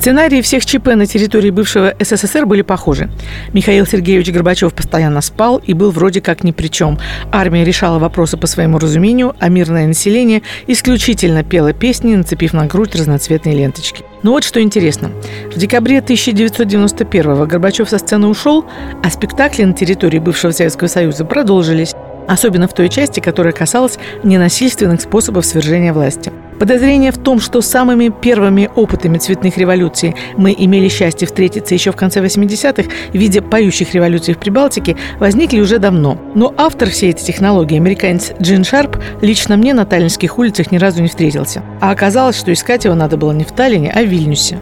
Сценарии всех ЧП на территории бывшего СССР были похожи. Михаил Сергеевич Горбачев постоянно спал и был вроде как ни при чем. Армия решала вопросы по своему разумению, а мирное население исключительно пело песни, нацепив на грудь разноцветные ленточки. Но вот что интересно. В декабре 1991-го Горбачев со сцены ушел, а спектакли на территории бывшего Советского Союза продолжились особенно в той части, которая касалась ненасильственных способов свержения власти. Подозрение в том, что самыми первыми опытами цветных революций мы имели счастье встретиться еще в конце 80-х в поющих революций в Прибалтике, возникли уже давно. Но автор всей этой технологии, американец Джин Шарп, лично мне на таллинских улицах ни разу не встретился. А оказалось, что искать его надо было не в Таллине, а в Вильнюсе.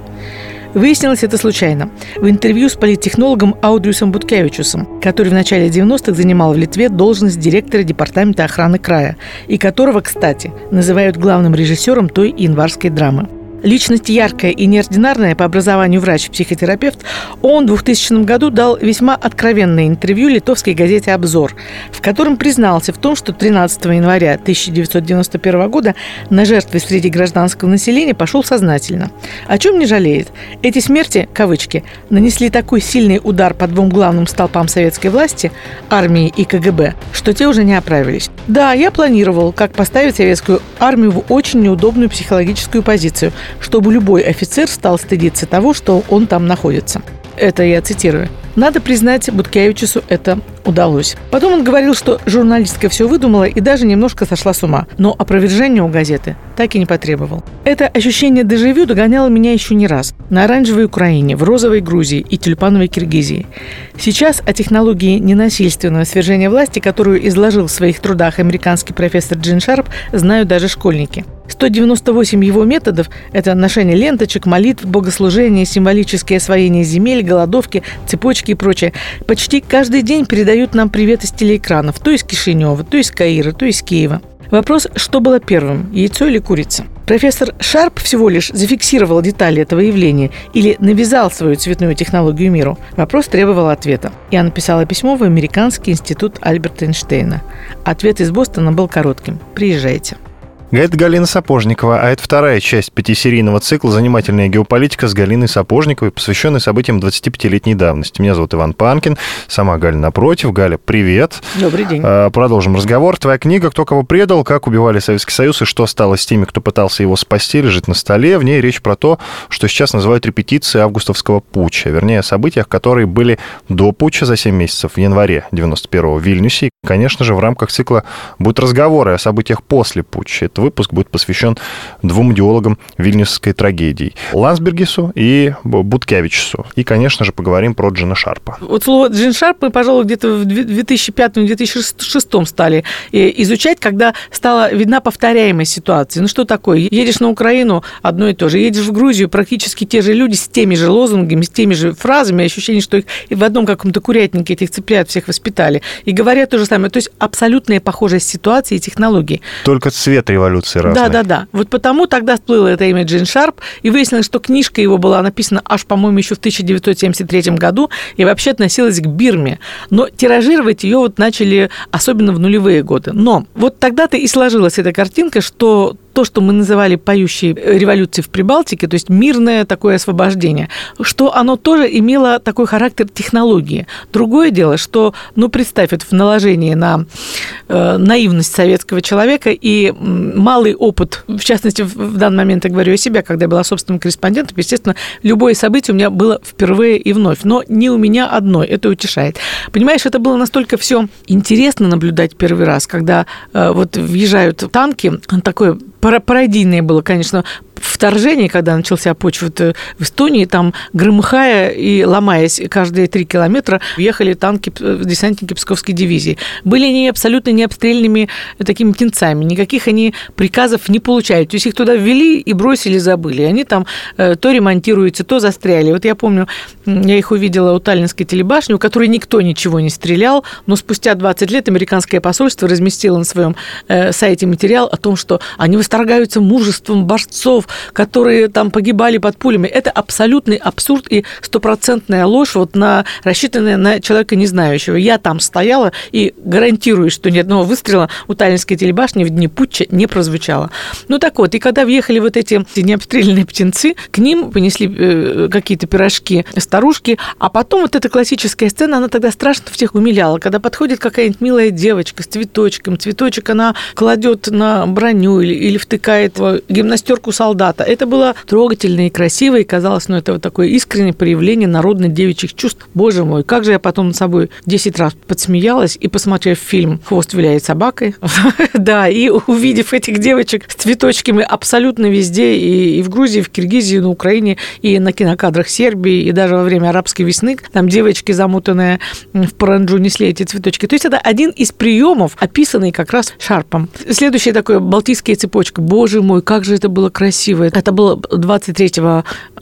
Выяснилось это случайно. В интервью с политтехнологом Аудрюсом Буткевичусом, который в начале 90-х занимал в Литве должность директора Департамента охраны края, и которого, кстати, называют главным режиссером той январской драмы. Личность яркая и неординарная по образованию врач-психотерапевт, он в 2000 году дал весьма откровенное интервью литовской газете «Обзор», в котором признался в том, что 13 января 1991 года на жертвы среди гражданского населения пошел сознательно. О чем не жалеет. Эти смерти, кавычки, нанесли такой сильный удар по двум главным столпам советской власти, армии и КГБ, что те уже не оправились. Да, я планировал, как поставить советскую армию в очень неудобную психологическую позицию – чтобы любой офицер стал стыдиться того, что он там находится. Это я цитирую. Надо признать, Буткевичусу это удалось. Потом он говорил, что журналистка все выдумала и даже немножко сошла с ума. Но опровержения у газеты так и не потребовал. Это ощущение дежавю догоняло меня еще не раз. На оранжевой Украине, в розовой Грузии и тюльпановой Киргизии. Сейчас о технологии ненасильственного свержения власти, которую изложил в своих трудах американский профессор Джин Шарп, знают даже школьники. 198 его методов – это ношение ленточек, молитв, богослужение, символическое освоение земель, голодовки, цепочки и прочее. Почти каждый день передают нам привет из телеэкранов, то из Кишинева, то из Каира, то из Киева. Вопрос, что было первым, яйцо или курица? Профессор Шарп всего лишь зафиксировал детали этого явления или навязал свою цветную технологию миру. Вопрос требовал ответа. Я написала письмо в Американский институт Альберта Эйнштейна. Ответ из Бостона был коротким. Приезжайте. Говорит Галина Сапожникова, а это вторая часть пятисерийного цикла «Занимательная геополитика» с Галиной Сапожниковой, посвященной событиям 25-летней давности. Меня зовут Иван Панкин, сама Галя напротив. Галя, привет. Добрый день. А, продолжим разговор. Твоя книга «Кто кого предал. Как убивали Советский Союз и что стало с теми, кто пытался его спасти» лежит на столе. В ней речь про то, что сейчас называют репетицией августовского путча, вернее, о событиях, которые были до путча за 7 месяцев в январе 91-го в Вильнюсе. И, конечно же, в рамках цикла будут разговоры о событиях после путча этот выпуск будет посвящен двум идеологам вильнюсской трагедии. Лансбергису и Буткевичсу. И, конечно же, поговорим про Джина Шарпа. Вот слово Джин Шарп мы, пожалуй, где-то в 2005-2006 стали изучать, когда стала видна повторяемость ситуации. Ну, что такое? Едешь на Украину, одно и то же. Едешь в Грузию, практически те же люди с теми же лозунгами, с теми же фразами. Ощущение, что их и в одном каком-то курятнике этих цыплят всех воспитали. И говорят то же самое. То есть абсолютная похожесть ситуации и технологий. Только цвет революции революции разные. Да, да, да. Вот потому тогда всплыло это имя Джин Шарп, и выяснилось, что книжка его была написана аж, по-моему, еще в 1973 году, и вообще относилась к Бирме. Но тиражировать ее вот начали особенно в нулевые годы. Но вот тогда-то и сложилась эта картинка, что то, что мы называли поющей революцией в Прибалтике, то есть мирное такое освобождение, что оно тоже имело такой характер технологии. Другое дело, что, ну, представь, это в наложении на э, наивность советского человека и малый опыт, в частности, в данный момент я говорю о себе, когда я была собственным корреспондентом, естественно, любое событие у меня было впервые и вновь, но не у меня одной, это утешает. Понимаешь, это было настолько все интересно наблюдать первый раз, когда э, вот въезжают танки, такое пародийное было, конечно, вторжение, когда начался путь э, в Эстонии, там громыхая и ломаясь каждые три километра, ехали танки, э, десантники Псковской дивизии. Были они абсолютно необстрельными такими птенцами, никаких они приказов не получают. То есть их туда ввели и бросили, забыли. Они там э, то ремонтируются, то застряли. Вот я помню, я их увидела у Таллинской телебашни, у которой никто ничего не стрелял, но спустя 20 лет американское посольство разместило на своем сайте материал о том, что они восторгаются мужеством борцов, которые там погибали под пулями. Это абсолютный абсурд и стопроцентная ложь, вот на, рассчитанная на человека не знающего. Я там стояла и гарантирую, что ни одного выстрела у Таллинской телебашни в дни путча не прозвучало. Ну так вот, и когда въехали вот эти необстрелянные птенцы, к ним понесли э, какие-то пирожки старушки, а потом вот эта классическая сцена, она тогда страшно всех умиляла, когда подходит какая-нибудь милая девочка с цветочком, цветочек она кладет на броню или, или втыкает в гимнастерку солдата. Это было трогательно и красиво, и казалось, ну, это вот такое искреннее проявление народных девичьих чувств. Боже мой, как же я потом над собой 10 раз подсмеялась и, посмотрев фильм «Хвост виляет собакой», да, и увидев этих девочек с цветочками абсолютно везде, и, в Грузии, и в Киргизии, и на Украине, и на кинокадрах Сербии, и даже во время арабской весны, там девочки, замутанные в паранджу, несли эти цветочки. То есть это один из приемов, описанный как раз Шарпом. Следующее такое, балтийская цепочка. Боже мой, как же это было красиво. Это было 23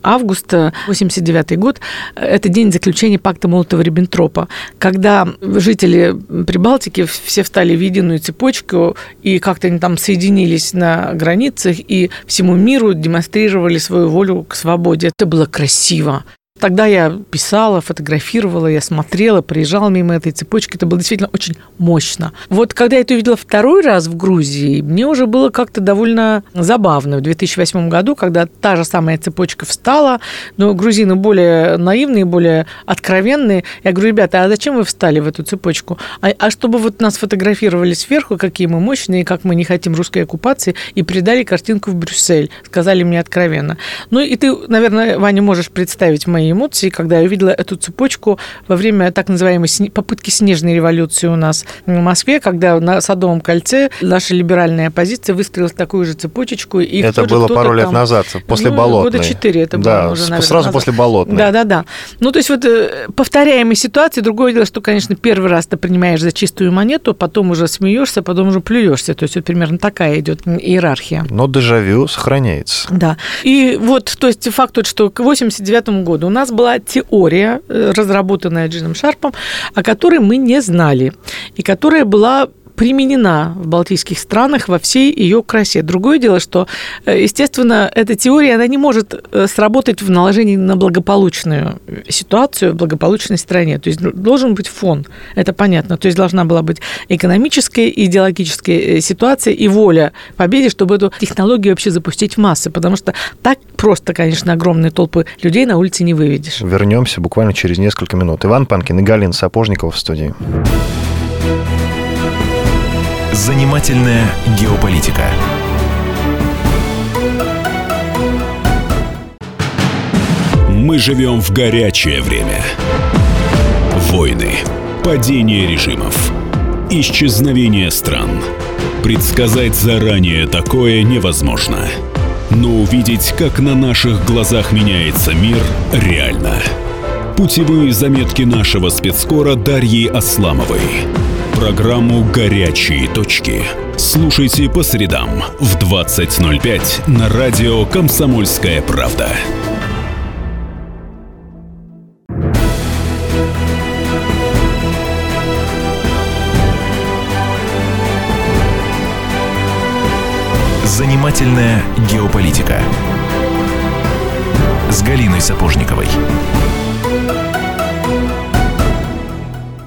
августа 89 год. Это день заключения пакта Молотова-Риббентропа, когда жители Прибалтики все встали в единую цепочку, и как-то они там соединились на границах, и всему миру демонстрировали свою волю к свободе. Это было красиво. Тогда я писала, фотографировала, я смотрела, приезжала мимо этой цепочки. Это было действительно очень мощно. Вот когда я это увидела второй раз в Грузии, мне уже было как-то довольно забавно. В 2008 году, когда та же самая цепочка встала, но грузины более наивные, более откровенные. Я говорю, ребята, а зачем вы встали в эту цепочку? А, а чтобы вот нас фотографировали сверху, какие мы мощные, как мы не хотим русской оккупации, и передали картинку в Брюссель. Сказали мне откровенно. Ну и ты, наверное, Ваня, можешь представить мои мои эмоции, когда я увидела эту цепочку во время так называемой попытки снежной революции у нас в Москве, когда на Садовом кольце наша либеральная оппозиция выстроила такую же цепочечку. И это было пару лет там, назад, после ну, Болотной. Года четыре это да, было уже, наверное, сразу назад. после Болотной. Да, да, да. Ну, то есть вот э, повторяемые ситуации. Другое дело, что, конечно, первый раз ты принимаешь за чистую монету, потом уже смеешься, потом уже плюешься. То есть вот примерно такая идет иерархия. Но дежавю сохраняется. Да. И вот, то есть факт тот, что к 89 году нас была теория, э, разработанная Джином Шарпом, о которой мы не знали, и которая была применена в балтийских странах во всей ее красе. Другое дело, что, э, естественно, эта теория, она не может э, сработать в наложении на благополучную ситуацию в благополучной стране. То есть должен быть фон, это понятно. То есть должна была быть экономическая, идеологическая э, ситуация и воля победе, чтобы эту технологию вообще запустить в массы. Потому что так просто, конечно, огромные толпы людей на улице не выведешь. Вернемся буквально через несколько минут. Иван Панкин и Галина Сапожникова в студии. Занимательная геополитика. Мы живем в горячее время. Войны, падение режимов, исчезновение стран. Предсказать заранее такое невозможно. Но увидеть, как на наших глазах меняется мир, реально. Путевые заметки нашего спецскора Дарьи Асламовой. Программу «Горячие точки». Слушайте по средам в 20.05 на радио «Комсомольская правда». Занимательная геополитика с Галиной Сапожниковой.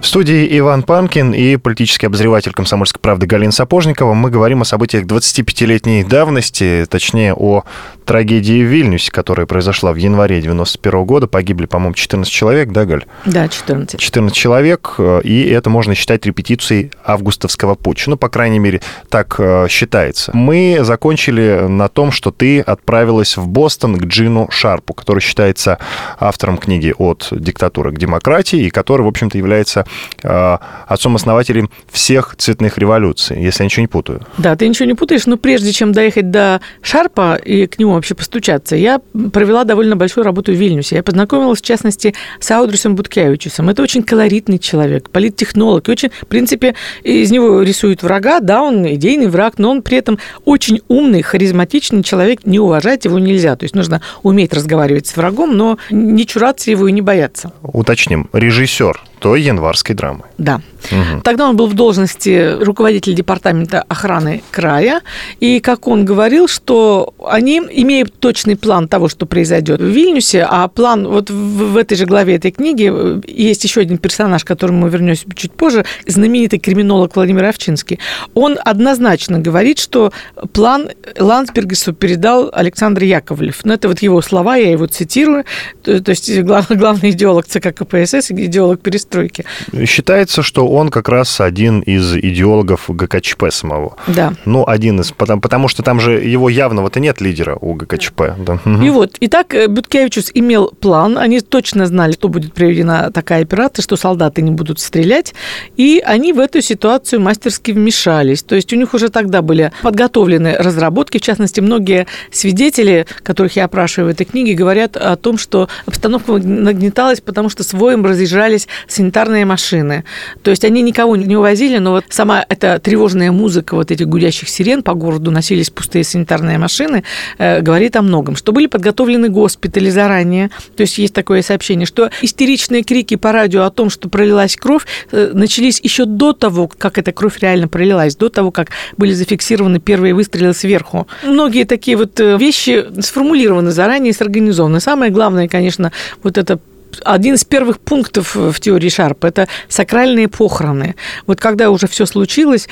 В студии Иван Панкин и политический обозреватель «Комсомольской правды» Галина Сапожникова. Мы говорим о событиях 25-летней давности, точнее, о трагедии в Вильнюсе, которая произошла в январе 91 года. Погибли, по-моему, 14 человек, да, Галь? Да, 14. 14 человек, и это можно считать репетицией августовского путча. Ну, по крайней мере, так э, считается. Мы закончили на том, что ты отправилась в Бостон к Джину Шарпу, который считается автором книги «От диктатуры к демократии», и который, в общем-то, является э, отцом-основателем всех цветных революций, если я ничего не путаю. Да, ты ничего не путаешь, но прежде чем доехать до Шарпа и к нему вообще постучаться, я провела довольно большую работу в Вильнюсе. Я познакомилась, в частности, с Аудрусом Буткевичусом. Это очень колоритный человек, политтехнолог, и очень, в принципе, из него рисуют врага, да, он идейный враг, но он при этом очень умный, харизматичный человек, не уважать его нельзя. То есть нужно уметь разговаривать с врагом, но не чураться его и не бояться. Уточним, режиссер той январской драмы. Да. Угу. Тогда он был в должности руководителя департамента охраны края. И, как он говорил, что они имеют точный план того, что произойдет в Вильнюсе, а план вот в, в этой же главе этой книги э, есть еще один персонаж, к которому мы вернемся чуть позже, знаменитый криминолог Владимир Овчинский. Он однозначно говорит, что план Ландсбергесу передал Александр Яковлев. Но это вот его слова, я его цитирую. То, то есть главный, главный идеолог ЦК КПСС, идеолог перестройки. Считается, что он как раз один из идеологов ГКЧП самого. Да. Ну, один из, потому, потому что там же его явного-то нет лидера у ГКЧП. Да. И вот, итак, э, Буткевичус имел план, они точно знали, что будет проведена такая операция, что солдаты не будут стрелять, и они в эту ситуацию мастерски вмешались. То есть у них уже тогда были подготовлены разработки, в частности, многие свидетели, которых я опрашиваю в этой книге, говорят о том, что обстановка нагнеталась, потому что с воем разъезжались санитарные машины. То есть они никого не увозили, но вот сама эта тревожная музыка вот этих гудящих сирен по городу носились пустые санитарные машины, э, говорит о многом. Что были подготовлены госпитали заранее. То есть есть такое сообщение, что истеричные крики по радио о том, что пролилась кровь, э, начались еще до того, как эта кровь реально пролилась, до того, как были зафиксированы первые выстрелы сверху. Многие такие вот э, вещи сформулированы заранее, сорганизованы. Самое главное, конечно, вот это один из первых пунктов в теории Шарпа – это сакральные похороны. Вот когда уже все случилось,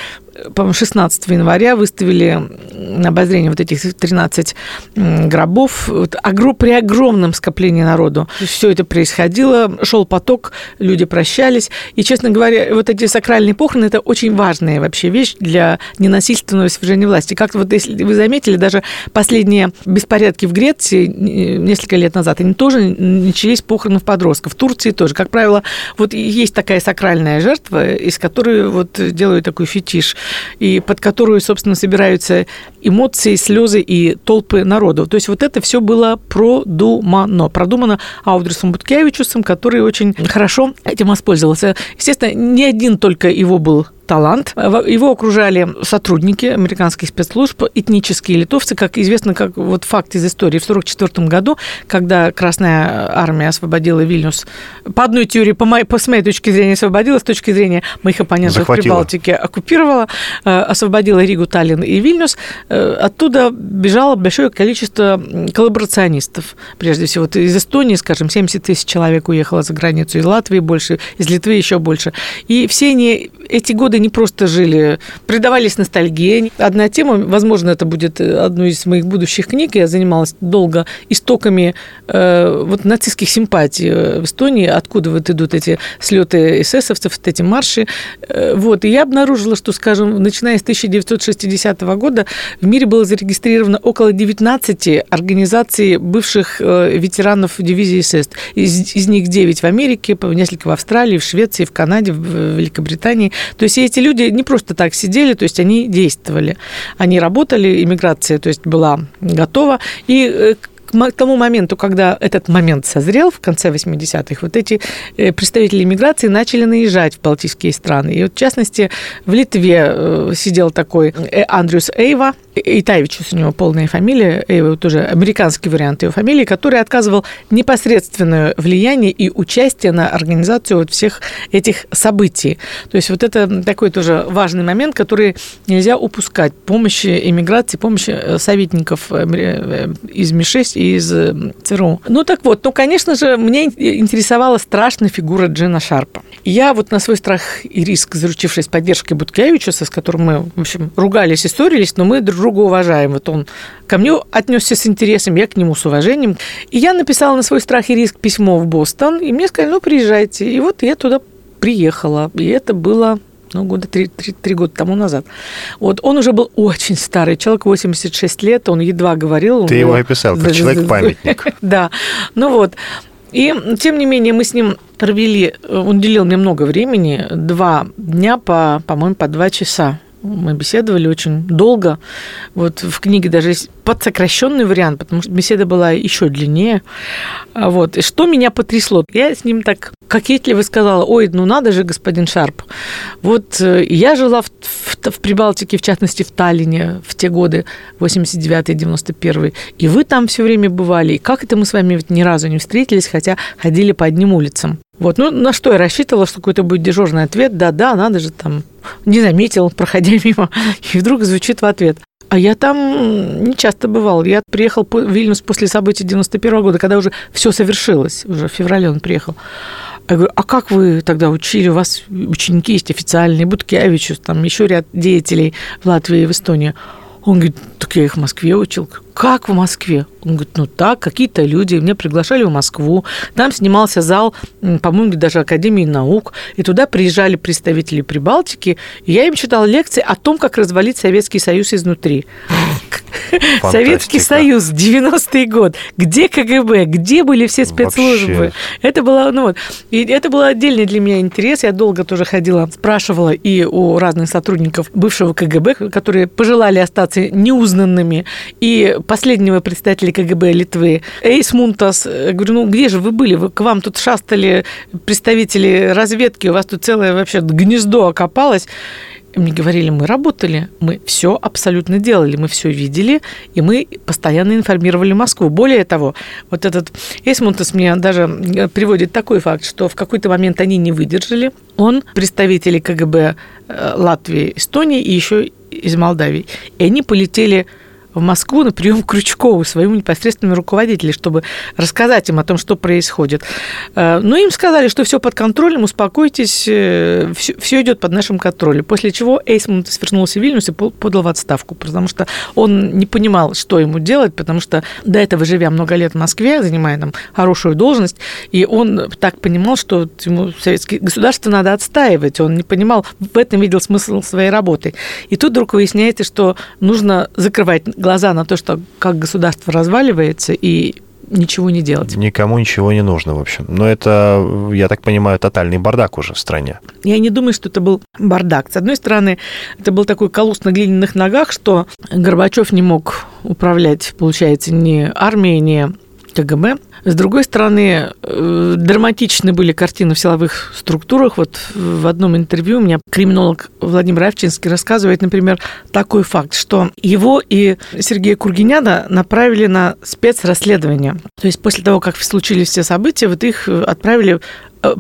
по-моему, 16 января выставили на обозрение вот этих 13 гробов при огромном скоплении народу. Все это происходило, шел поток, люди прощались. И, честно говоря, вот эти сакральные похороны – это очень важная вообще вещь для ненасильственного свержения власти. Как вот если вы заметили, даже последние беспорядки в Греции несколько лет назад, они тоже начались похороны подростков. В Турции тоже. Как правило, вот есть такая сакральная жертва, из которой вот делают такой фетиш и под которую, собственно, собираются эмоции, слезы и толпы народу. То есть вот это все было продумано. Продумано Аудрисом Буткевичусом, который очень хорошо этим воспользовался. Естественно, не один только его был талант. Его окружали сотрудники американских спецслужб, этнические литовцы, как известно, как вот факт из истории. В 1944 году, когда Красная Армия освободила Вильнюс, по одной теории, по моей, по, с моей точки зрения, освободила, с точки зрения моих оппонентов Захватила. в Прибалтике, оккупировала, э, освободила Ригу, Таллин и Вильнюс, э, оттуда бежало большое количество коллаборационистов. Прежде всего, вот из Эстонии, скажем, 70 тысяч человек уехало за границу, из Латвии больше, из Литвы еще больше. И все они эти годы не просто жили, предавались ностальгии. Одна тема, возможно, это будет одной из моих будущих книг, я занималась долго истоками э, вот нацистских симпатий в Эстонии, откуда вот идут эти слеты эсэсовцев, вот эти марши. Э, вот, и я обнаружила, что, скажем, начиная с 1960 года в мире было зарегистрировано около 19 организаций бывших э, ветеранов дивизии СС. Из, из них 9 в Америке, несколько в Австралии, в Швеции, в Канаде, в Великобритании. То есть эти люди не просто так сидели, то есть они действовали. Они работали, иммиграция, то есть была готова. И э, к тому моменту, когда этот момент созрел, в конце 80-х, вот эти э, представители иммиграции начали наезжать в балтийские страны. И вот, в частности, в Литве э, сидел такой Андрюс Эйва, Итайвичус у него полная фамилия, Эйва тоже американский вариант его фамилии, который отказывал непосредственное влияние и участие на организацию вот всех этих событий. То есть вот это такой тоже важный момент, который нельзя упускать. Помощи иммиграции, помощи э, советников из МИ-6 из ЦРУ. Ну так вот, ну, конечно же, мне интересовала страшная фигура Джина Шарпа. Я вот на свой страх и риск, заручившись поддержкой Буткевичуса, с которым мы, в общем, ругались и ссорились, но мы друг друга уважаем. Вот он ко мне отнесся с интересом, я к нему с уважением. И я написала на свой страх и риск письмо в Бостон, и мне сказали, ну, приезжайте. И вот я туда приехала. И это было ну, года три, три, три года тому назад. Вот он уже был очень старый, человек 86 лет, он едва говорил. Ты его описал, как человек-памятник. Да, ну вот. И, тем не менее, мы с ним провели, он уделил мне много времени, два дня по, по-моему, по два часа мы беседовали очень долго. Вот в книге даже есть подсокращенный вариант, потому что беседа была еще длиннее. А вот. И что меня потрясло? Я с ним так кокетливо сказала, ой, ну надо же, господин Шарп. Вот э, я жила в, в, в Прибалтике, в частности в Таллине в те годы, 89-91, и вы там все время бывали. И как это мы с вами ни разу не встретились, хотя ходили по одним улицам? Вот, ну, на что я рассчитывала, что какой-то будет дежурный ответ, да-да, надо же там, не заметил, проходя мимо, и вдруг звучит в ответ. А я там не часто бывал. Я приехал в Вильнюс после событий 91 года, когда уже все совершилось. Уже в феврале он приехал. Я говорю, а как вы тогда учили? У вас ученики есть официальные, Буткевичус, там еще ряд деятелей в Латвии и в Эстонии. Он говорит, так я их в Москве учил. Как в Москве? Он говорит, ну так, какие-то люди меня приглашали в Москву. Там снимался зал, по-моему, даже Академии наук. И туда приезжали представители Прибалтики. И я им читал лекции о том, как развалить Советский Союз изнутри. Фантастика. Советский Союз, 90-й год. Где КГБ? Где были все спецслужбы? Вообще. Это было, ну вот, и это был отдельный для меня интерес. Я долго тоже ходила, спрашивала и у разных сотрудников бывшего КГБ, которые пожелали остаться неузнанными, и последнего представителя КГБ Литвы, Эйс Мунтас. Я говорю, ну где же вы были? Вы, к вам тут шастали представители разведки, у вас тут целое вообще гнездо окопалось мне говорили, мы работали, мы все абсолютно делали, мы все видели, и мы постоянно информировали Москву. Более того, вот этот Эсмунтес мне даже э, приводит такой факт, что в какой-то момент они не выдержали. Он представители КГБ э, Латвии, Эстонии и еще из Молдавии. И они полетели в Москву на прием Крючкову, своему непосредственному руководителю, чтобы рассказать им о том, что происходит. Э, но им сказали, что все под контролем, успокойтесь, все, все идет под нашим контролем. После чего Эйсмонт свернулся в Вильнюс и подал в отставку, потому что он не понимал, что ему делать, потому что до этого, живя много лет в Москве, занимая там хорошую должность, и он так понимал, что ему советское государство надо отстаивать. Он не понимал, в этом видел смысл своей работы. И тут вдруг выясняется, что нужно закрывать глаза на то, что как государство разваливается, и ничего не делать. Никому ничего не нужно, в общем. Но это, я так понимаю, тотальный бардак уже в стране. Я не думаю, что это был бардак. С одной стороны, это был такой колосс на глиняных ногах, что Горбачев не мог управлять, получается, ни армией, ни КГБ. С другой стороны, э, драматичны были картины в силовых структурах. Вот в одном интервью у меня криминолог Владимир Авчинский рассказывает, например, такой факт, что его и Сергея Кургиняна направили на спецрасследование. То есть после того, как случились все события, вот их отправили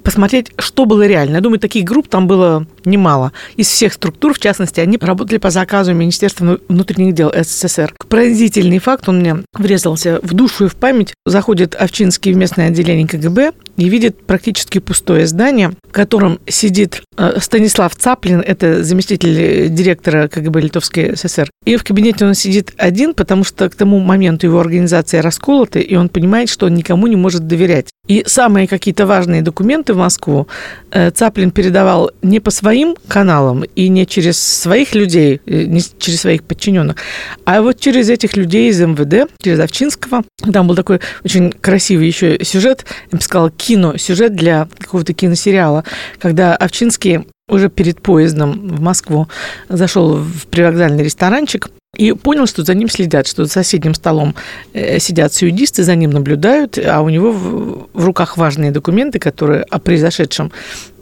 посмотреть, что было реально. Я думаю, таких групп там было немало. Из всех структур, в частности, они работали по заказу Министерства внутренних дел СССР. Поразительный факт, он мне врезался в душу и в память. Заходит Овчинский в местное отделение КГБ и видит практически пустое здание, в котором сидит э, Станислав Цаплин, это заместитель директора КГБ Литовской ССР. И в кабинете он сидит один, потому что к тому моменту его организация расколота, и он понимает, что он никому не может доверять. И самые какие-то важные документы в Москву э, Цаплин передавал не по своим каналам и не через своих людей, э, не через своих подчиненных, а вот через этих людей из МВД, через Овчинского. Там был такой очень красивый еще сюжет, я бы сказала, кино, сюжет для какого-то киносериала, когда Овчинский уже перед поездом в Москву зашел в привокзальный ресторанчик, и понял, что за ним следят, что за соседним столом э, сидят сюдисты, за ним наблюдают, а у него в, в руках важные документы, которые о произошедшем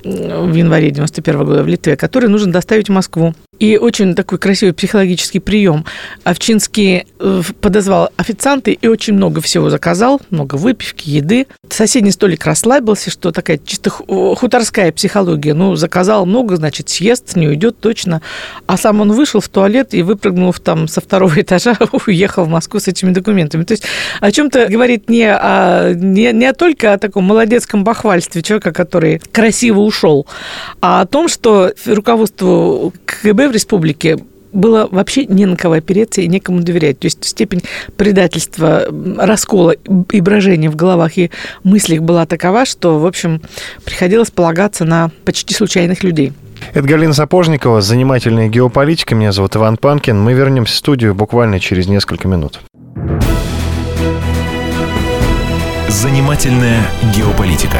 в январе 91 года в Литве, который нужно доставить в Москву. И очень такой красивый психологический прием. Овчинский э, подозвал официанты и очень много всего заказал, много выпивки, еды. Соседний столик расслабился, что такая чисто хуторская психология. Ну, заказал много, значит, съест, не уйдет точно. А сам он вышел в туалет и, выпрыгнув там со второго этажа, уехал в Москву с этими документами. То есть о чем-то говорит не, о, не, не только о таком молодецком бахвальстве человека, который красиво ушел, а о том, что руководству КГБ в республике было вообще не на кого опереться и некому доверять. То есть степень предательства, раскола и брожения в головах и мыслях была такова, что, в общем, приходилось полагаться на почти случайных людей. Это Галина Сапожникова, занимательная геополитика. Меня зовут Иван Панкин. Мы вернемся в студию буквально через несколько минут. Занимательная геополитика.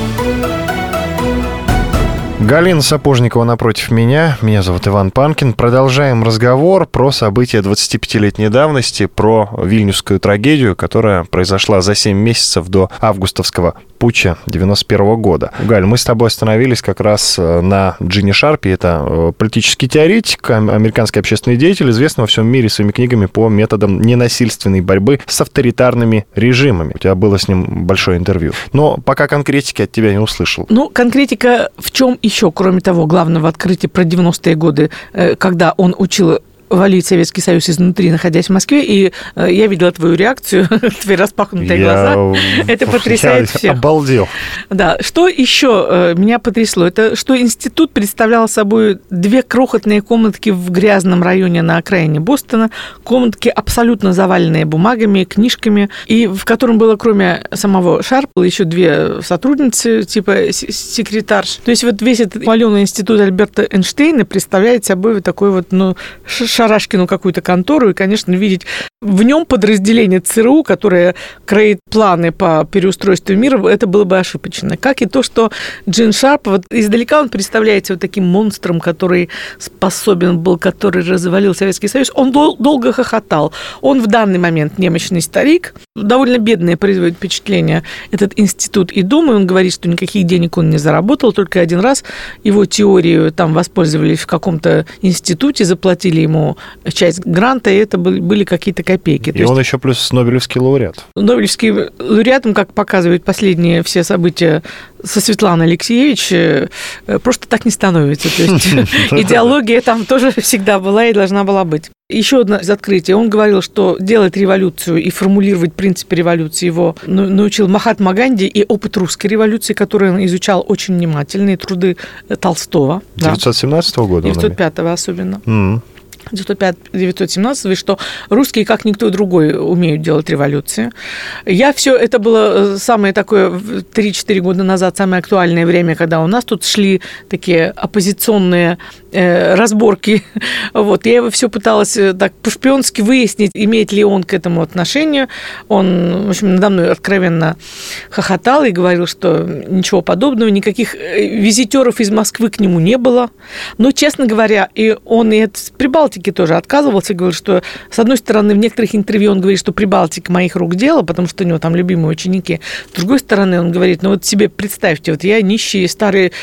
Галина Сапожникова напротив меня. Меня зовут Иван Панкин. Продолжаем разговор про события 25-летней давности, про вильнюсскую трагедию, которая произошла за 7 месяцев до августовского путча 91 года. Галь, мы с тобой остановились как раз э, на Джинни Шарпе. Это э, политический теоретик, американский общественный деятель, известный во всем мире своими книгами по методам ненасильственной борьбы с авторитарными режимами. У тебя было с ним большое интервью. Но пока конкретики от тебя не услышал. Ну, конкретика в чем еще, кроме того, главного открытия про 90-е годы, э, когда он учил валить Советский Союз изнутри, находясь в Москве, и э, я видела твою реакцию, твои распахнутые я... глаза. Это потрясает я всех. обалдел. Да. Что еще э, меня потрясло? Это что институт представлял собой две крохотные комнатки в грязном районе на окраине Бостона, комнатки абсолютно заваленные бумагами, книжками, и в котором было, кроме самого Шарпа, еще две сотрудницы, типа секретарш. То есть вот весь этот маленый институт Альберта Эйнштейна представляет собой вот такой вот, ну, Шарашкину какую-то контору и, конечно, видеть в нем подразделение ЦРУ, которое кроит планы по переустройству мира, это было бы ошибочно. Как и то, что Джин Шарп, вот издалека он представляется вот таким монстром, который способен был, который развалил Советский Союз. Он дол- долго хохотал. Он в данный момент немощный старик, довольно бедное производит впечатление этот институт и думаю, он говорит, что никаких денег он не заработал, только один раз его теорию там воспользовались в каком-то институте, заплатили ему часть гранта, и это были какие-то копейки. И То он есть, еще плюс Нобелевский лауреат. Нобелевский лауреатом, как показывают последние все события со Светланой Алексеевич, э, просто так не становится. То есть идеология там тоже всегда была и должна была быть. Еще одно из открытий. Он говорил, что делать революцию и формулировать принципы революции его научил Махатма Ганди и опыт русской революции, который он изучал очень внимательно, и труды Толстого. 917 да. года? 905 особенно. Mm. 905-917, что русские, как никто другой, умеют делать революцию. Я все, это было э, самое такое, 3-4 года назад, самое актуальное время, когда у нас тут шли такие оппозиционные э, разборки. Вот, я его все пыталась э, так по-шпионски выяснить, имеет ли он к этому отношение. Он, в общем, надо мной откровенно хохотал и говорил, что ничего подобного, никаких э, визитеров из Москвы к нему не было. Но, честно говоря, и он и это прибал Прибалтики тоже отказывался, говорил, что, с одной стороны, в некоторых интервью он говорит, что Прибалтика моих рук дело, потому что у него там любимые ученики. С другой стороны, он говорит, ну вот себе представьте, вот я нищий, старый,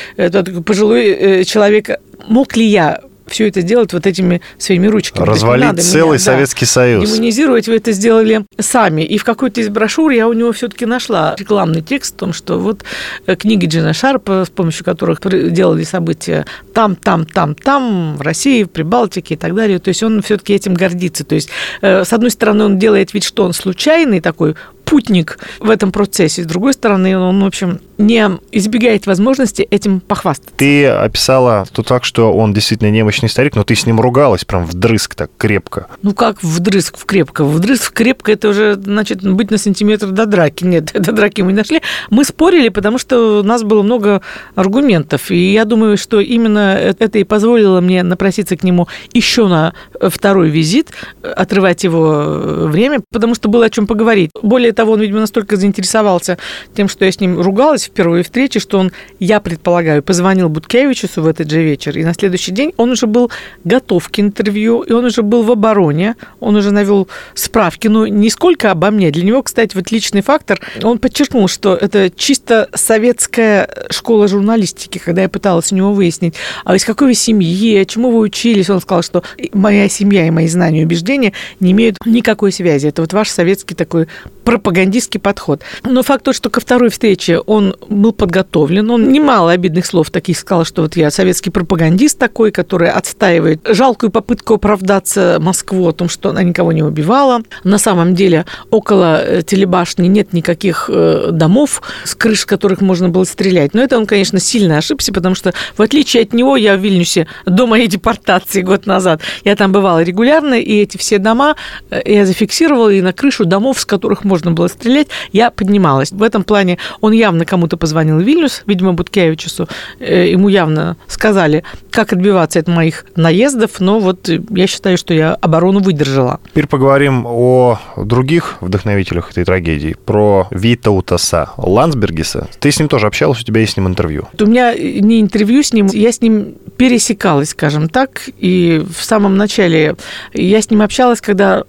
пожилой э, человек, мог ли я все это делать вот этими своими ручками. Развалить целый меня, Советский да, Союз. Демонизировать вы это сделали сами. И в какой-то из брошюр я у него все-таки нашла рекламный текст о том, что вот э, книги Джина Шарпа, с помощью которых делали события там, там, там, там, в России, в Прибалтике и так далее. То есть он все-таки этим гордится. То есть, э, с одной стороны, он делает вид, что он случайный такой путник в этом процессе. С другой стороны, он, в общем, не избегает возможности этим похвастаться. Ты описала тот факт, что он действительно немощный старик, но ты с ним ругалась прям вдрызг так крепко. Ну как вдрызг в крепко? Вдрызг в крепко это уже, значит, быть на сантиметр до драки. Нет, до драки мы не нашли. Мы спорили, потому что у нас было много аргументов. И я думаю, что именно это и позволило мне напроситься к нему еще на второй визит, отрывать его время, потому что было о чем поговорить. Более того, он, видимо, настолько заинтересовался тем, что я с ним ругалась в первой встрече, что он, я предполагаю, позвонил Буткевичу в этот же вечер, и на следующий день он уже был готов к интервью, и он уже был в обороне, он уже навел справки, но не сколько обо мне. Для него, кстати, вот личный фактор, он подчеркнул, что это чисто советская школа журналистики, когда я пыталась у него выяснить, а из какой вы семьи, чему вы учились, он сказал, что моя семья и мои знания и убеждения не имеют никакой связи. Это вот ваш советский такой пропагандистский подход. Но факт тот, что ко второй встрече он был подготовлен, он немало обидных слов таких сказал, что вот я советский пропагандист такой, который отстаивает жалкую попытку оправдаться Москву о том, что она никого не убивала. На самом деле около э, телебашни нет никаких э, домов, с крыш которых можно было стрелять. Но это он, конечно, сильно ошибся, потому что, в отличие от него, я в Вильнюсе до моей депортации год назад, я там бывала регулярно, и эти все дома э, я зафиксировала, и на крышу домов, с которых можно было стрелять, я поднималась. В этом плане он явно кому-то позвонил в Вильнюс, видимо, Буткевичусу, ему явно сказали, как отбиваться от моих наездов, но вот я считаю, что я оборону выдержала. Теперь поговорим о других вдохновителях этой трагедии, про Витаутаса Ландсбергиса. Ты с ним тоже общалась, у тебя есть с ним интервью? У меня не интервью с ним, я с ним пересекалась, скажем так, и в самом начале я с ним общалась, когда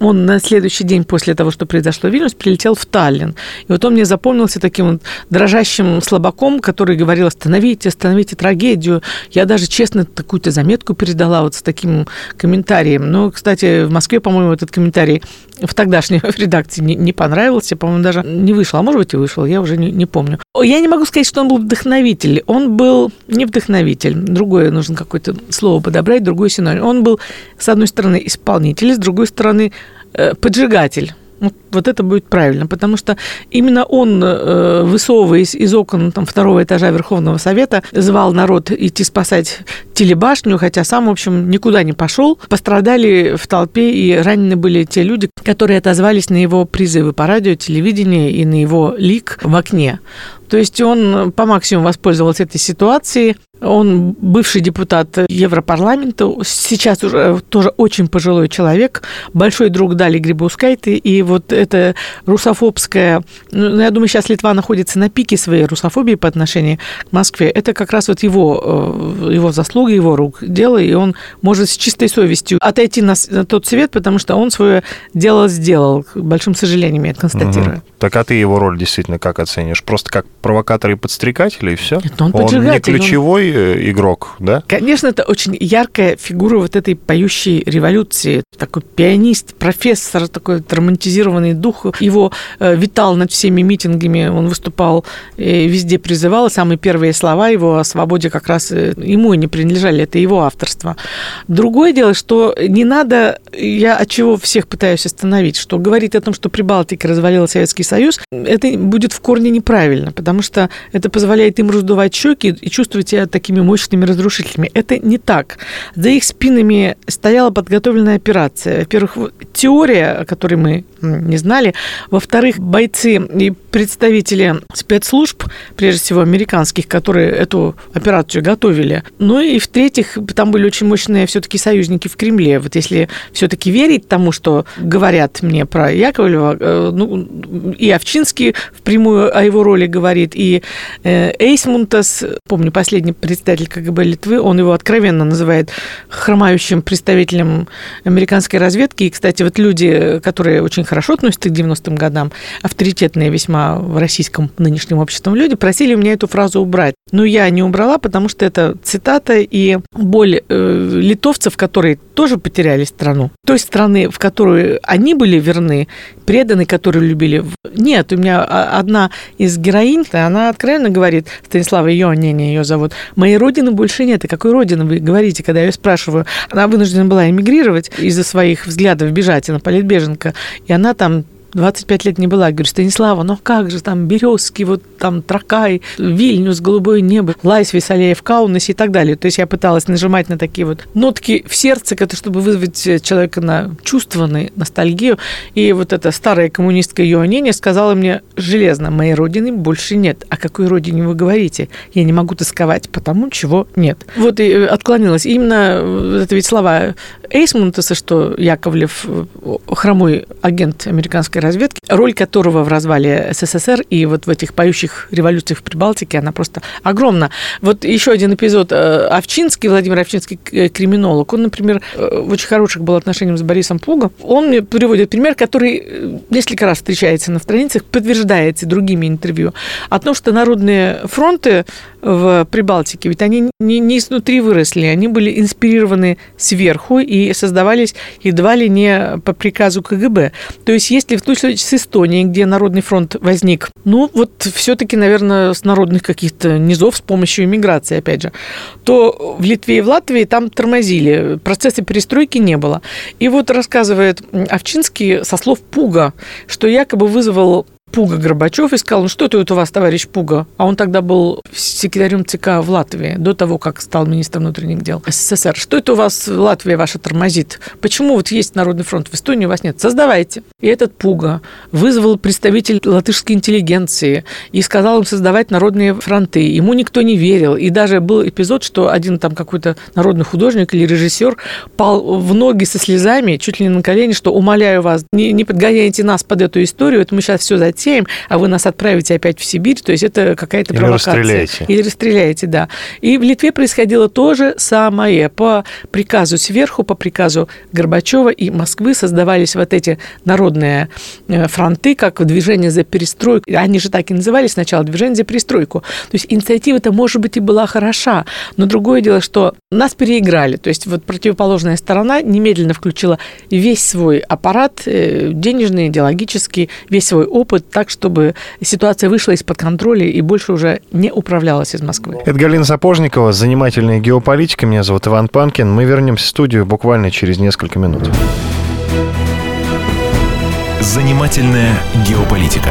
он на следующий день после того, что произошло в Вильнюс, прилетел в Таллин. И вот он мне запомнился таким вот дрожащим слабаком, который говорил, остановите, остановите трагедию. Я даже, честно, такую-то заметку передала вот с таким комментарием. Но, кстати, в Москве, по-моему, этот комментарий в тогдашней редакции не, не понравился, по-моему, даже не вышел. А может быть, и вышел, я уже не, не помню. Я не могу сказать, что он был вдохновитель. Он был не вдохновитель. Другое нужно какое-то слово подобрать, другой синоним. Он был, с одной стороны, исполнитель, с другой стороны, поджигатель. Вот это будет правильно, потому что именно он, э, высовываясь из окон там, второго этажа Верховного Совета, звал народ идти спасать телебашню, хотя сам, в общем, никуда не пошел. Пострадали в толпе и ранены были те люди, которые отозвались на его призывы по радио, телевидению и на его лик в окне. То есть он по максимуму воспользовался этой ситуацией. Он бывший депутат Европарламента, сейчас уже тоже очень пожилой человек, большой друг Дали Грибаускайте, и вот эта русофобская, ну, я думаю, сейчас Литва находится на пике своей русофобии по отношению к Москве, это как раз вот его, э, его заслуга, его рук дело, и он может с чистой совестью отойти на, тот свет, потому что он свое дело сделал, к большим сожалением я констатирую. Угу. Так а ты его роль действительно как оценишь? Просто как провокатор и подстрекатель, и все? Нет, он, он не ключевой. Э, игрок, да? Конечно, это очень яркая фигура вот этой поющей революции. Такой пианист, профессор, такой романтизированный дух. Его э, витал над всеми митингами, он выступал, везде призывал. Самые первые слова его о свободе как раз э, ему и не принадлежали, это его авторство. Другое дело, что не надо, я от чего всех пытаюсь остановить, что говорить о том, что Прибалтика развалила Советский Союз, это будет в корне неправильно, потому что это позволяет им раздувать щеки и чувствовать себя такими мощными разрушителями. Это не так. За их спинами стояла подготовленная операция. Во-первых, теория, о которой мы не знали. Во-вторых, бойцы и представители спецслужб, прежде всего американских, которые эту операцию готовили. Ну и в-третьих, там были очень мощные все-таки союзники в Кремле. Вот если все-таки верить тому, что говорят мне про Яковлева, э, ну, и Овчинский впрямую о его роли говорит, и э, Эйсмунтас, помню, последний представитель КГБ Литвы, он его откровенно называет хромающим представителем американской разведки. И, кстати, вот люди, которые очень хорошо относятся к 90-м годам, авторитетные весьма в российском нынешнем обществе люди, просили меня эту фразу убрать. Но я не убрала, потому что это цитата и боль э, литовцев, которые тоже потеряли страну. Той страны, в которую они были верны, преданы, которые любили. Нет, у меня одна из героинь, она откровенно говорит, Станислава не ее зовут, моей родины больше нет. И какой родины вы говорите, когда я ее спрашиваю? Она вынуждена была эмигрировать из-за своих взглядов, бежать, она политбеженка. И она там 25 лет не была. Говорю, Станислава, ну как же там Березки, вот там Тракай, Вильнюс, Голубое небо, Лайсвес-аллея в Каунасе и так далее. То есть я пыталась нажимать на такие вот нотки в сердце, чтобы вызвать человека на чувство, на ностальгию. И вот эта старая коммунистка Йоанене сказала мне железно, моей родины больше нет. О какой родине вы говорите? Я не могу тосковать потому, чего нет. Вот и отклонилась. Именно это ведь слова Эйсмунтеса, что Яковлев хромой агент американской разведки, роль которого в развале СССР и вот в этих поющих революциях в Прибалтике, она просто огромна. Вот еще один эпизод. Э, Овчинский, Владимир Овчинский, э, криминолог, он, например, э, в очень хороших был отношениях с Борисом Пугом. Он мне приводит пример, который несколько раз встречается на страницах, подтверждается другими интервью, о том, что народные фронты в Прибалтике, ведь они не, не изнутри выросли, они были инспирированы сверху и создавались едва ли не по приказу КГБ. То есть если в случилось с Эстонией, где Народный фронт возник? Ну, вот все-таки, наверное, с народных каких-то низов с помощью иммиграции, опять же. То в Литве и в Латвии там тормозили, процесса перестройки не было. И вот рассказывает Овчинский со слов Пуга, что якобы вызвал Пуга Горбачев и сказал, ну что это у вас, товарищ Пуга? А он тогда был секретарем ЦК в Латвии, до того, как стал министром внутренних дел СССР. Что это у вас Латвия ваша тормозит? Почему вот есть Народный фронт в Эстонии, у вас нет? Создавайте. И этот Пуга вызвал представитель латышской интеллигенции и сказал им создавать народные фронты. Ему никто не верил. И даже был эпизод, что один там какой-то народный художник или режиссер пал в ноги со слезами, чуть ли не на колени, что умоляю вас, не, не подгоняйте нас под эту историю, это мы сейчас все затем затеем, а вы нас отправите опять в Сибирь, то есть это какая-то Или провокация. расстреляете. Или расстреляете, да. И в Литве происходило то же самое. По приказу сверху, по приказу Горбачева и Москвы создавались вот эти народные э, фронты, как движение за перестройку. Они же так и назывались сначала, движение за перестройку. То есть инициатива-то, может быть, и была хороша, но другое дело, что нас переиграли. То есть вот противоположная сторона немедленно включила весь свой аппарат, э, денежный, идеологический, весь свой опыт, так, чтобы ситуация вышла из-под контроля и больше уже не управлялась из Москвы. Это Галина Сапожникова, занимательная геополитика. Меня зовут Иван Панкин. Мы вернемся в студию буквально через несколько минут. Занимательная геополитика.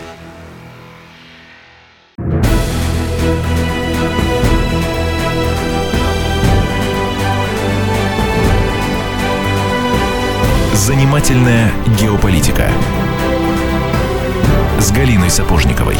Занимательная геополитика. С Галиной Сапожниковой.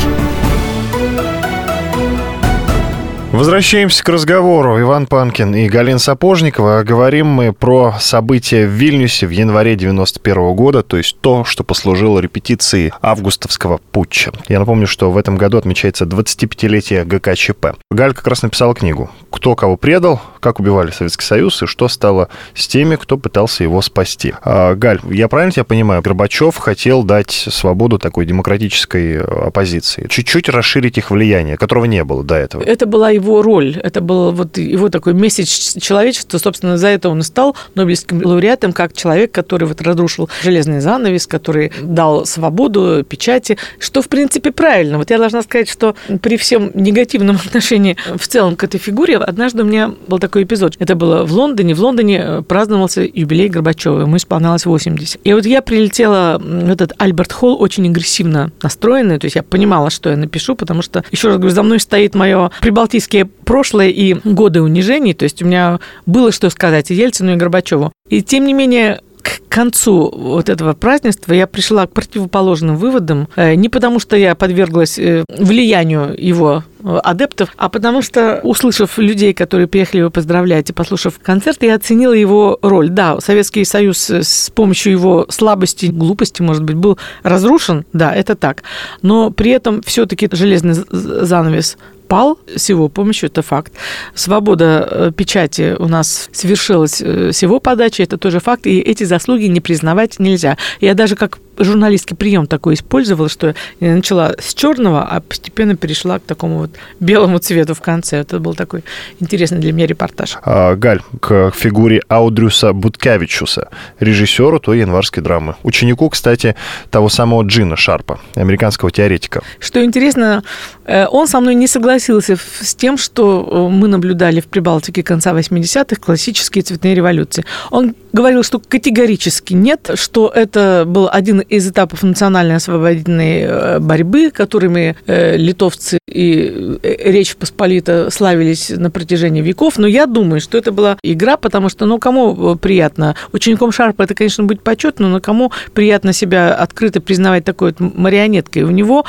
Возвращаемся к разговору. Иван Панкин и Галина Сапожникова. Говорим мы про события в Вильнюсе в январе 91 года, то есть то, что послужило репетицией августовского путча. Я напомню, что в этом году отмечается 25-летие ГКЧП. Галь как раз написала книгу «Кто кого предал», как убивали Советский Союз и что стало с теми, кто пытался его спасти. А, Галь, я правильно тебя понимаю, Горбачев хотел дать свободу такой демократической э, оппозиции, чуть-чуть расширить их влияние, которого не было до этого. Это была его роль, это был вот его такой месседж человечества, собственно, за это он и стал Нобелевским лауреатом, как человек, который вот разрушил железный занавес, который дал свободу печати, что, в принципе, правильно. Вот я должна сказать, что при всем негативном отношении в целом к этой фигуре, однажды у меня был такой эпизод. Это было в Лондоне. В Лондоне э, праздновался юбилей Горбачева. Ему исполнялось 80. И вот я прилетела в этот Альберт Холл очень агрессивно настроенная. То есть я понимала, что я напишу, потому что, еще раз говорю, за мной стоит мое прибалтийское прошлое и годы унижений. То есть у меня было что сказать и Ельцину, и Горбачеву. И тем не менее, к концу вот этого празднества я пришла к противоположным выводам. Э, Не потому, что я подверглась э, влиянию его адептов, а потому что, услышав людей, которые приехали его поздравлять и послушав концерт, я оценила его роль. Да, Советский Союз с помощью его слабости, глупости, может быть, был разрушен, да, это так. Но при этом все-таки железный занавес пал с его помощью, это факт. Свобода э, печати у нас свершилась э, с его подачи, это тоже факт, и эти заслуги не признавать нельзя. Я даже как журналистский прием такой использовала, что я начала с черного, а постепенно перешла к такому вот белому цвету в конце. Это был такой интересный для меня репортаж. А, Галь, к фигуре Аудрюса Буткевичуса, режиссеру той январской драмы. Ученику, кстати, того самого Джина Шарпа, американского теоретика. Что интересно, э, он со мной не согласился с тем, что э, мы наблюдали в Прибалтике конца 80-х, классические цветные революции. Он говорил, что категорически нет, что это был один из этапов национальной освободительной э, борьбы, которыми литовцы и Речь Посполита славились на протяжении веков, но я думаю, что это была игра, потому что, ну, кому приятно? Учеником Шарпа это, конечно, будет почетно, но кому приятно себя открыто признавать такой вот марионеткой? У него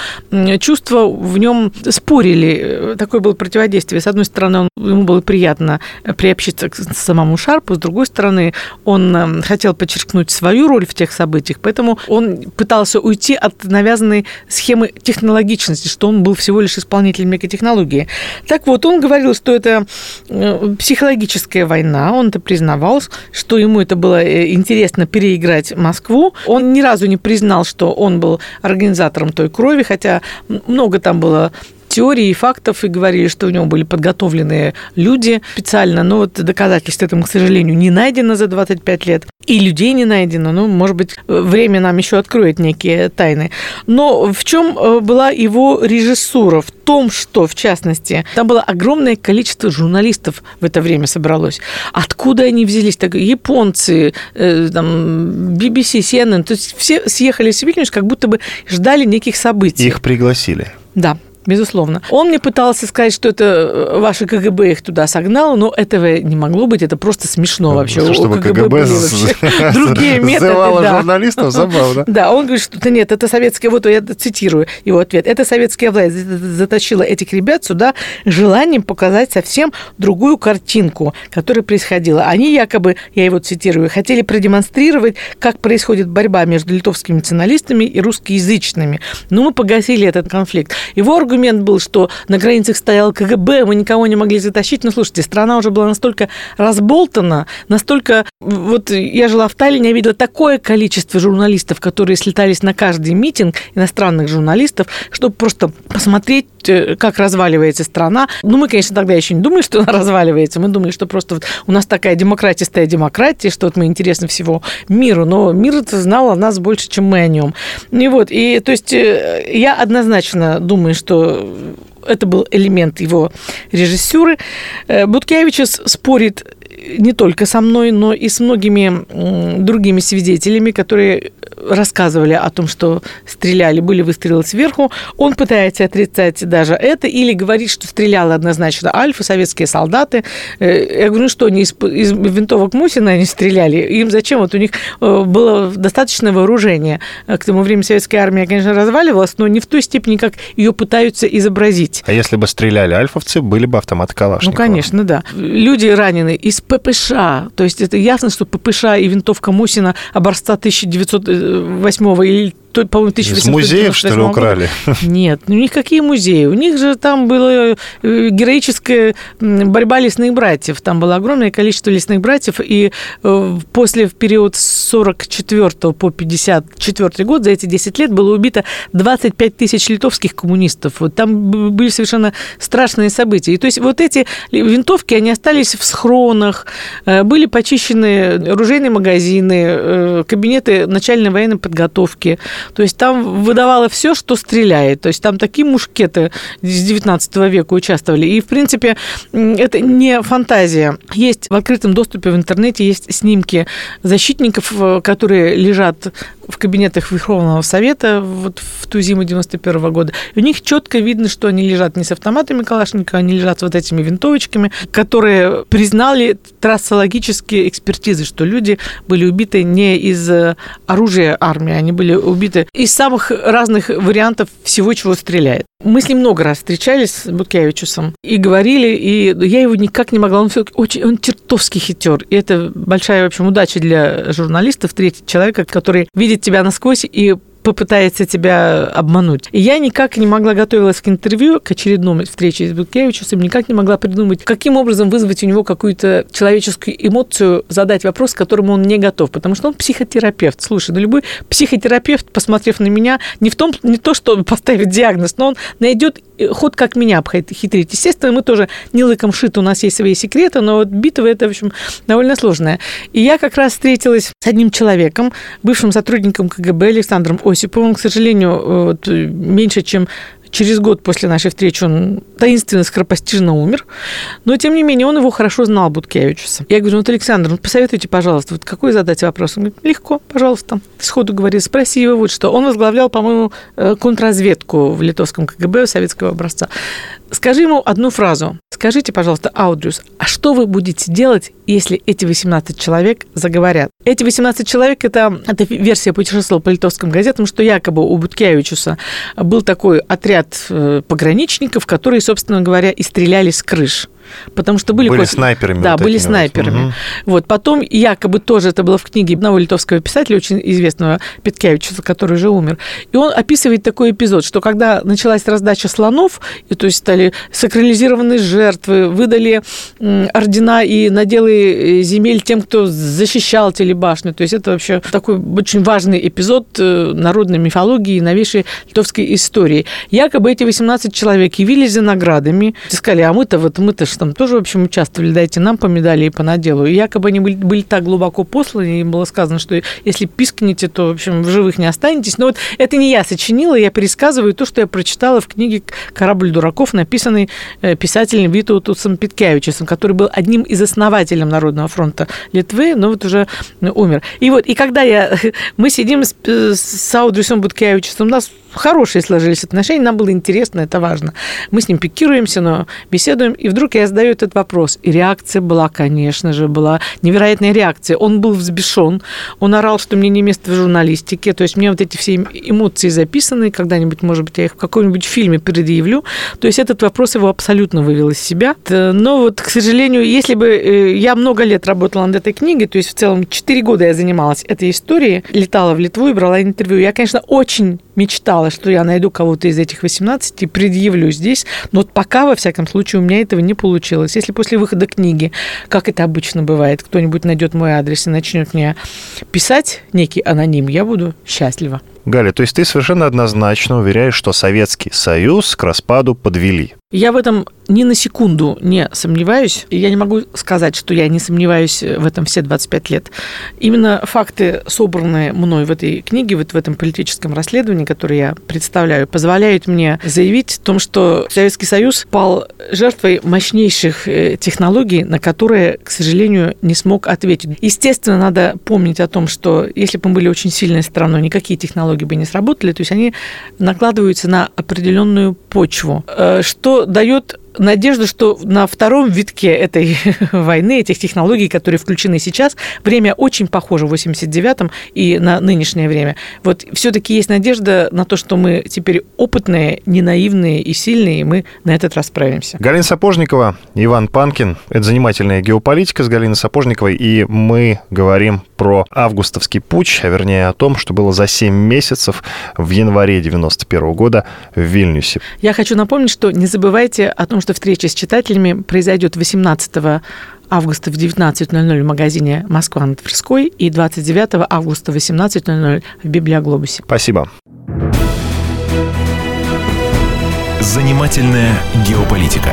чувства в нем спорили, такое было противодействие. С одной стороны, он, ему было приятно приобщиться к самому Шарпу, с другой стороны, он хотел подчеркнуть свою роль в тех событиях, поэтому он пытался уйти от навязанной схемы технологичности, что он был всего лишь исполнителем некой технологии. Так вот, он говорил, что это э, психологическая война, он это признавал, что ему это было э, интересно переиграть Москву. Он ни разу не признал, что он был организатором той крови, хотя много там было теорий и фактов и говорили, что у него были подготовленные люди специально. Но вот доказательств этому, к сожалению, не найдено за 25 лет. И людей не найдено. Ну, может быть, время нам еще откроет некие тайны. Но в чем э, была его режиссура? В том, что, в частности, там было огромное количество журналистов в это время собралось. Откуда они взялись? Так, японцы, э, там, BBC, CNN. То есть все съехали в Вильнюс, как будто бы ждали неких событий. Их пригласили. Да, Безусловно. Он мне пытался сказать, что это э, ваше КГБ их туда согнало, но этого не могло быть, это просто смешно ну, вообще. Чтобы КГБ, КГБ другие методы. да. журналистов, забавно. Да, он говорит, что нет, это советская, вот я цитирую его ответ, это советская власть затащила этих ребят сюда желанием показать совсем другую картинку, которая происходила. Они якобы, я его цитирую, хотели продемонстрировать, как происходит борьба между литовскими националистами и русскоязычными. Но мы погасили этот конфликт. Его аргумент был, что на границах стоял КГБ, мы никого не могли затащить. Но слушайте, страна уже была настолько разболтана, настолько... Вот я жила в Таллине, я видела такое количество журналистов, которые слетались на каждый митинг, иностранных журналистов, чтобы просто посмотреть, как разваливается страна. Ну, мы, конечно, тогда еще не думали, что она разваливается. Мы думали, что просто вот у нас такая демократистая демократия, что вот мы интересны всего миру. Но мир знал о нас больше, чем мы о нем. И вот, и то есть э, я однозначно думаю, что это был элемент его режиссуры. Э, Буткевич спорит не только со мной, но и с многими другими свидетелями, которые рассказывали о том, что стреляли, были выстрелы сверху. Он пытается отрицать даже это или говорит, что стреляли однозначно Альфа, советские солдаты. Э, я говорю, ну что, они из, из винтовок Мусина они стреляли? Им зачем? Вот у них э, было достаточное вооружение. К тому времени советская армия, конечно, разваливалась, но не в той степени, как ее пытаются изобразить. А если бы стреляли альфовцы, были бы автоматы Калашникова? Ну, конечно, да. Люди ранены из ППШ. То есть это ясно, что ППШ и винтовка Мусина образца 1908 или по-моему, 1898 Из музеев, что ли, украли? Нет, ну, у них какие музеи? У них же там была э, героическая борьба лесных братьев. Там было огромное количество лесных братьев, и э, после, в период с 44 по 54 год, за эти 10 лет было убито 25 тысяч литовских коммунистов. Вот там были совершенно страшные события. И то есть вот эти винтовки, они остались в схронах, э, были почищены оружейные магазины, кабинеты начальной военной подготовки. То есть там выдавало все, что стреляет. То есть там такие мушкеты с 19 века участвовали. И, в принципе, это не фантазия. Есть в открытом доступе в интернете есть снимки защитников, э, которые лежат в кабинетах Верховного Совета вот в ту зиму 91 года. И у них четко видно, что они лежат не с автоматами Калашникова, они лежат вот этими винтовочками, которые признали трассологические экспертизы, что люди были убиты не из э, оружия армии, они были убиты из самых разных вариантов всего, чего стреляет. Мы с ним много раз встречались с Буткевичусом и говорили, и я его никак не могла. Он, очень, он чертовски хитер. И это большая, в общем, удача для журналистов встретить человека, который видит тебя насквозь и попытается тебя обмануть. И я никак не могла готовилась к интервью, к очередному встрече с Буткевичусом, никак не могла придумать, каким образом вызвать у него какую-то человеческую эмоцию, задать вопрос, к которому он не готов, потому что он психотерапевт. Слушай, ну любой психотерапевт, посмотрев на меня, не в том, не то, что поставить диагноз, но он найдет ход, как меня обхитрить. Естественно, мы тоже не лыком шиты, у нас есть свои секреты, но вот битва это, в общем, довольно сложная. И я как раз встретилась с одним человеком, бывшим сотрудником КГБ Александром Осиповым, к сожалению, вот, меньше чем Через год после нашей встречи он таинственно, скоропостижно умер. Но, тем не менее, он его хорошо знал, Буткевичуса. Я говорю, вот, Александр, ну, посоветуйте, пожалуйста, вот какой задать вопрос? Он говорит, легко, пожалуйста. Сходу говорит, спроси его вот что. Он возглавлял, по-моему, э, контрразведку в литовском КГБ советского образца. Скажи ему одну фразу. Скажите, пожалуйста, Аудриус, а что вы будете делать, если эти 18 человек заговорят? Эти 18 человек, это, это версия путешествовала по литовским газетам, что якобы у Буткевичуса был такой отряд э, пограничников, которые, собственно говоря, и стреляли с крыш. Потому что были... Были кот- снайперами. Да, вот были снайперами. Мгм. Вот, потом якобы тоже это было в книге одного литовского писателя, очень известного Петкевича, который уже умер. И он описывает такой эпизод, что когда началась раздача слонов, и, то есть стали сакрализированные жертвы, выдали ордена и наделы э, земель тем, кто защищал телебашню. То есть это вообще такой очень важный эпизод э, народной мифологии и новейшей литовской истории. Якобы эти 18 человек явились за наградами, и сказали, а мы-то вот мы-то там тоже, в общем, участвовали, дайте нам по медали и по наделу. И якобы они были, были так глубоко посланы, и было сказано, что если пискнете, то, в общем, в живых не останетесь. Но вот это не я сочинила, я пересказываю то, что я прочитала в книге «Корабль дураков», написанной э, писателем Витаутусом Питкевичем, который был одним из основателей Народного фронта Литвы, но вот уже э, умер. И вот, и когда я, мы сидим с, э, с Аудрисом Буткевичем, у нас хорошие сложились отношения, нам было интересно, это важно. Мы с ним пикируемся, но беседуем, и вдруг я задаю этот вопрос. И реакция была, конечно же, была невероятная реакция. Он был взбешен, он орал, что мне не место в журналистике, то есть мне вот эти все эм- эмоции записаны, когда-нибудь, может быть, я их в каком-нибудь фильме предъявлю. То есть этот вопрос его абсолютно вывел из себя. Т- Но вот, к сожалению, если бы э, я много лет работала над этой книгой, то есть в целом 4 года я занималась этой историей, летала в Литву и брала интервью, я, конечно, очень мечтала, что я найду кого-то из этих 18 и предъявлю здесь, но вот пока, во всяком случае, у меня этого не получилось. Если после выхода книги, как это обычно бывает, кто-нибудь найдет мой адрес и начнет мне писать некий аноним, я буду счастлива. Галя, то есть ты совершенно однозначно уверяешь, что Советский Союз к распаду подвели. Я в этом ни на секунду не сомневаюсь. Я не могу сказать, что я не сомневаюсь в этом все 25 лет. Именно факты, собранные мной в этой книге, вот в этом политическом расследовании, которое я представляю, позволяют мне заявить о том, что Советский Союз пал жертвой мощнейших э, технологий, на которые, к сожалению, не смог ответить. Естественно, надо помнить о том, что если бы мы были очень сильной страной, никакие технологии бы не сработали, то есть они накладываются на определенную почву, э, что дает надежду, что на втором витке этой войны, этих технологий, которые включены сейчас, время очень похоже в 89-м и на нынешнее время. Вот все-таки есть надежда на то, что мы теперь опытные, не наивные и сильные, и мы на этот раз справимся. Галина Сапожникова, Иван Панкин. Это занимательная геополитика с Галиной Сапожниковой. И мы говорим про августовский путь, а вернее о том, что было за 7 месяцев в январе 91 года в Вильнюсе. Я хочу напомнить, что не забывайте о том, что встреча с читателями произойдет 18 августа в 19.00 в магазине «Москва на Тверской» и 29 августа в 18.00 в Библиоглобусе. Спасибо. Занимательная геополитика.